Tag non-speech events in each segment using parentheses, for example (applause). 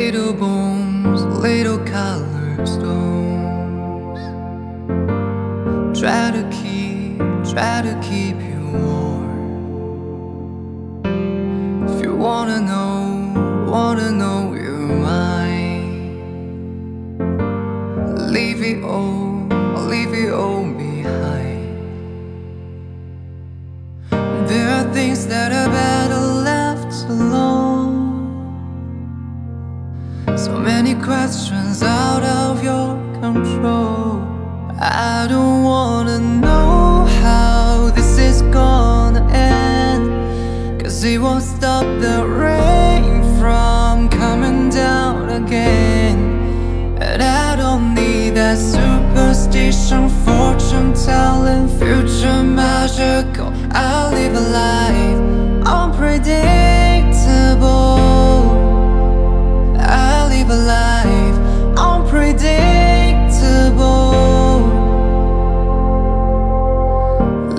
Little bones, little colored stones. Try to keep, try to keep you warm. If you wanna know, wanna know questions out of your control. I don't wanna know how this is gonna end. Cause it won't stop the rain from coming down again. And I don't need that superstition, fortune telling, future magical. I live a life unpredictable.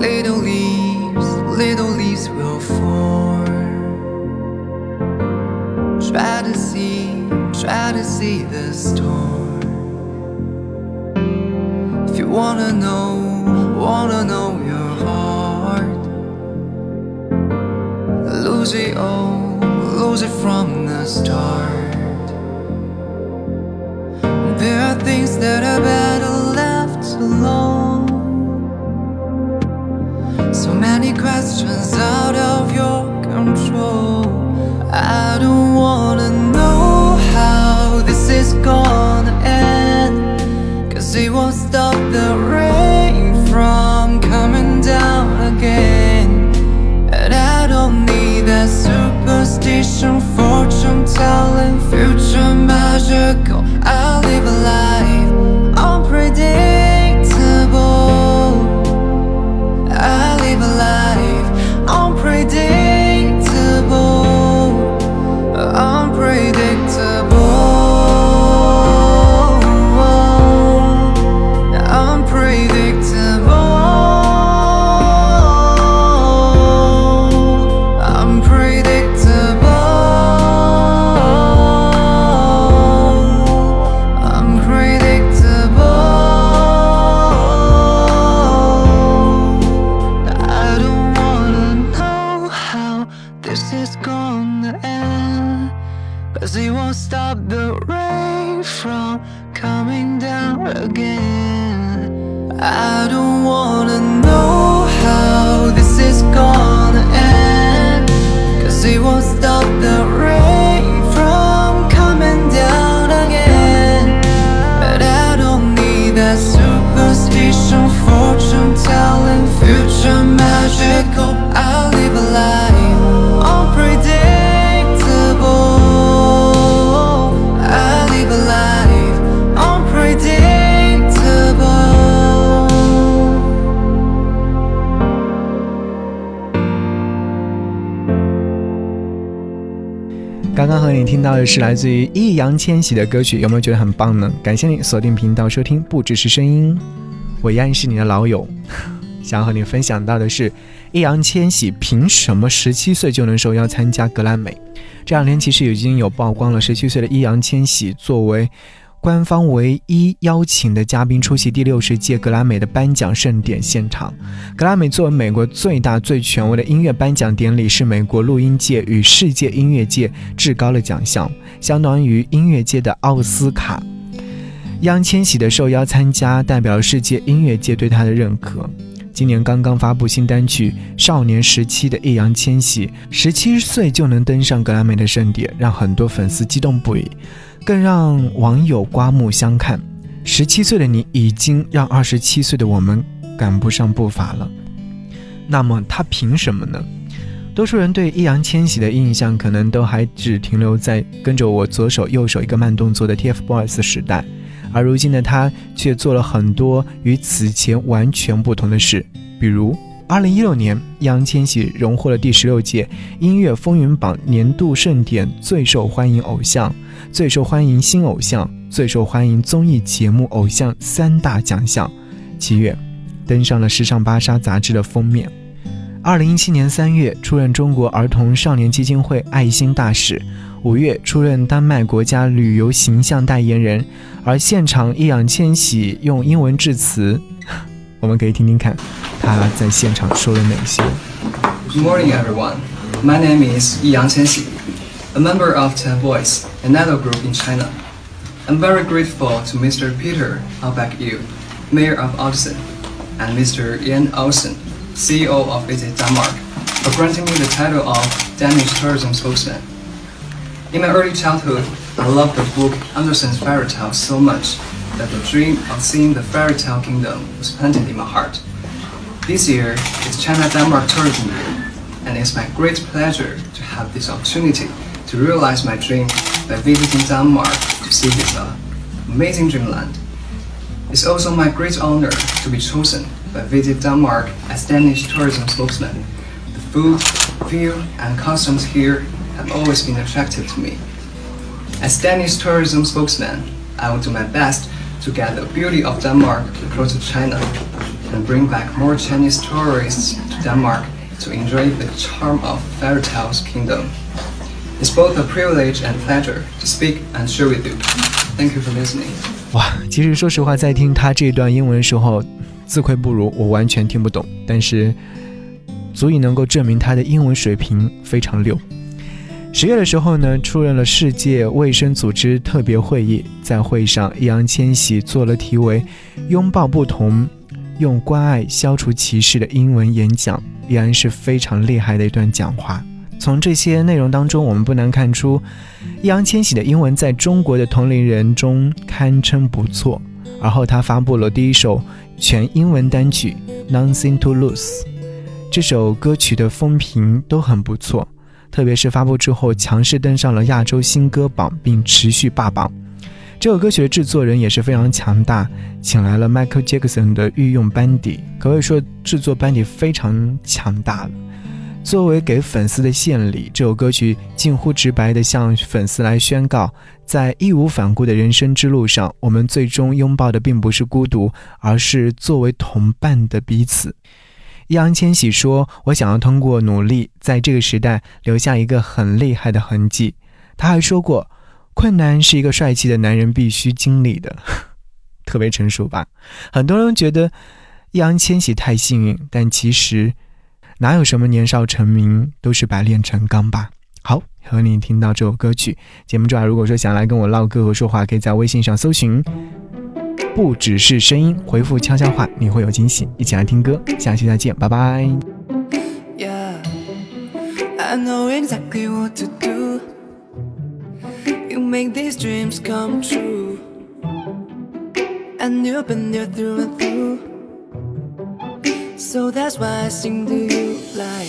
Little leaves, little leaves will form. Try to see, try to see the storm. If you wanna know, wanna know your heart, lose it all, lose it from the start. There are things that are better questions out of your control. I don't wanna know how this is gonna coming down again. I don't wanna know how this is gonna end. Cause it won't stop the rain 刚刚和你听到的是来自于易烊千玺的歌曲，有没有觉得很棒呢？感谢你锁定频道收听，不只是声音，我依然是你的老友。(laughs) 想要和你分享到的是，易烊千玺凭什么十七岁就能受邀参加格莱美？这两天其实已经有曝光了，十七岁的易烊千玺作为官方唯一邀请的嘉宾出席第六十届格莱美的颁奖盛典现场。格莱美作为美国最大最权威的音乐颁奖典礼，是美国录音界与世界音乐界至高的奖项，相当于音乐界的奥斯卡。易烊千玺的受邀参加，代表世界音乐界对他的认可。今年刚刚发布新单曲《少年时期》的易烊千玺，十七岁就能登上格莱美的盛典，让很多粉丝激动不已，更让网友刮目相看。十七岁的你已经让二十七岁的我们赶不上步伐了，那么他凭什么呢？多数人对易烊千玺的印象可能都还只停留在跟着我左手右手一个慢动作的 TFBOYS 时代。而如今的他却做了很多与此前完全不同的事，比如2016年，易烊千玺荣获了第十六届音乐风云榜年度盛典最受欢迎偶像、最受欢迎新偶像、最受欢迎综艺节目偶像三大奖项。七月，登上了时尚芭莎杂志的封面。二零一七年三月，出任中国儿童少年基金会爱心大使。五月出任丹麦国家旅游形象代言人，而现场易烊千玺用英文致辞，我们可以听听看他在现场说了哪些。Good morning, everyone. My name is Yi Yang Qianxi, a member of Ten Voice, an idol group in China. I'm very grateful to Mr. Peter Albach Yu, Mayor of Odyssey, and Mr. Ian Olsen, CEO of Visit Denmark, for granting me the title of Danish tourism spokesman. In my early childhood, I loved the book Andersen's Fairy Tale so much that the dream of seeing the fairy tale kingdom was planted in my heart. This year is China Denmark Tourism Year, and it's my great pleasure to have this opportunity to realize my dream by visiting Denmark to see this uh, amazing dreamland. It's also my great honor to be chosen by Visit Denmark as Danish tourism spokesman. The food, view, and customs here have always been attractive to me. As Danish tourism spokesman, I will do my best to get the beauty of Denmark across to China and bring back more Chinese tourists to Denmark to enjoy the charm of fairy tales kingdom. It's both a privilege and pleasure to speak and share with you. Thank you for listening. 哇，其实说实话，在听他这段英文的时候，自愧不如，我完全听不懂，但是足以能够证明他的英文水平非常溜。十月的时候呢，出任了世界卫生组织特别会议，在会上，易烊千玺做了题为“拥抱不同，用关爱消除歧视”的英文演讲，依然是非常厉害的一段讲话。从这些内容当中，我们不难看出，易烊千玺的英文在中国的同龄人中堪称不错。而后他发布了第一首全英文单曲《Nothing to Lose》，这首歌曲的风评都很不错，特别是发布之后强势登上了亚洲新歌榜，并持续霸榜。这首歌曲的制作人也是非常强大，请来了 Michael Jackson 的御用班底，可谓说制作班底非常强大了。作为给粉丝的献礼，这首歌曲近乎直白地向粉丝来宣告，在义无反顾的人生之路上，我们最终拥抱的并不是孤独，而是作为同伴的彼此。易烊千玺说：“我想要通过努力，在这个时代留下一个很厉害的痕迹。”他还说过：“困难是一个帅气的男人必须经历的。” (laughs) 特别成熟吧？很多人觉得易烊千玺太幸运，但其实。哪有什么年少成名，都是百炼成钢吧。好，和你听到这首歌曲。节目之外，如果说想来跟我唠嗑和说话，可以在微信上搜寻“不只是声音”，回复悄悄话，你会有惊喜。一起来听歌，下期再见，拜拜。So that's why I sing to you like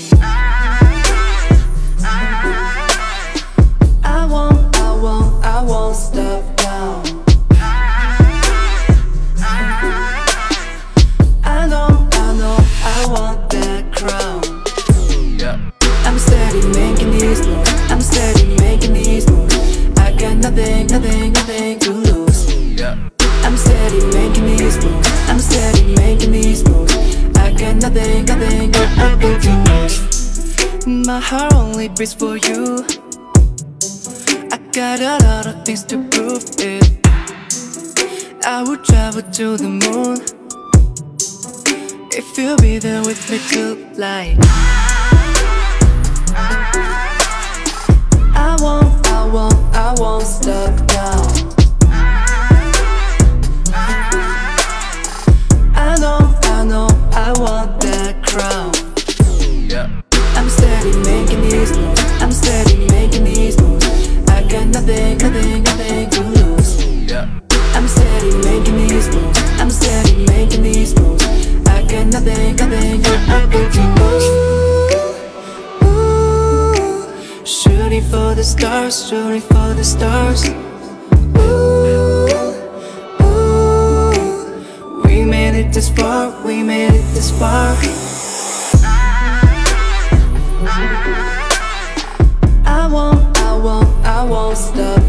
I won't, I won't, I won't stop now. I know, I know, I want that crown. I'm steady making these moves. I'm steady making these moves. I got nothing, nothing, nothing to lose. I'm steady making these moves. I'm steady making these moves nothing, nothing, nothing to lose My heart only beats for you. I got a lot of things to prove it. I would travel to the moon If you'll be there with me tonight I won't, I won't, I won't stop now the stars, shooting for the stars. it this far, we made it this far. I won't, I won't, I won't stop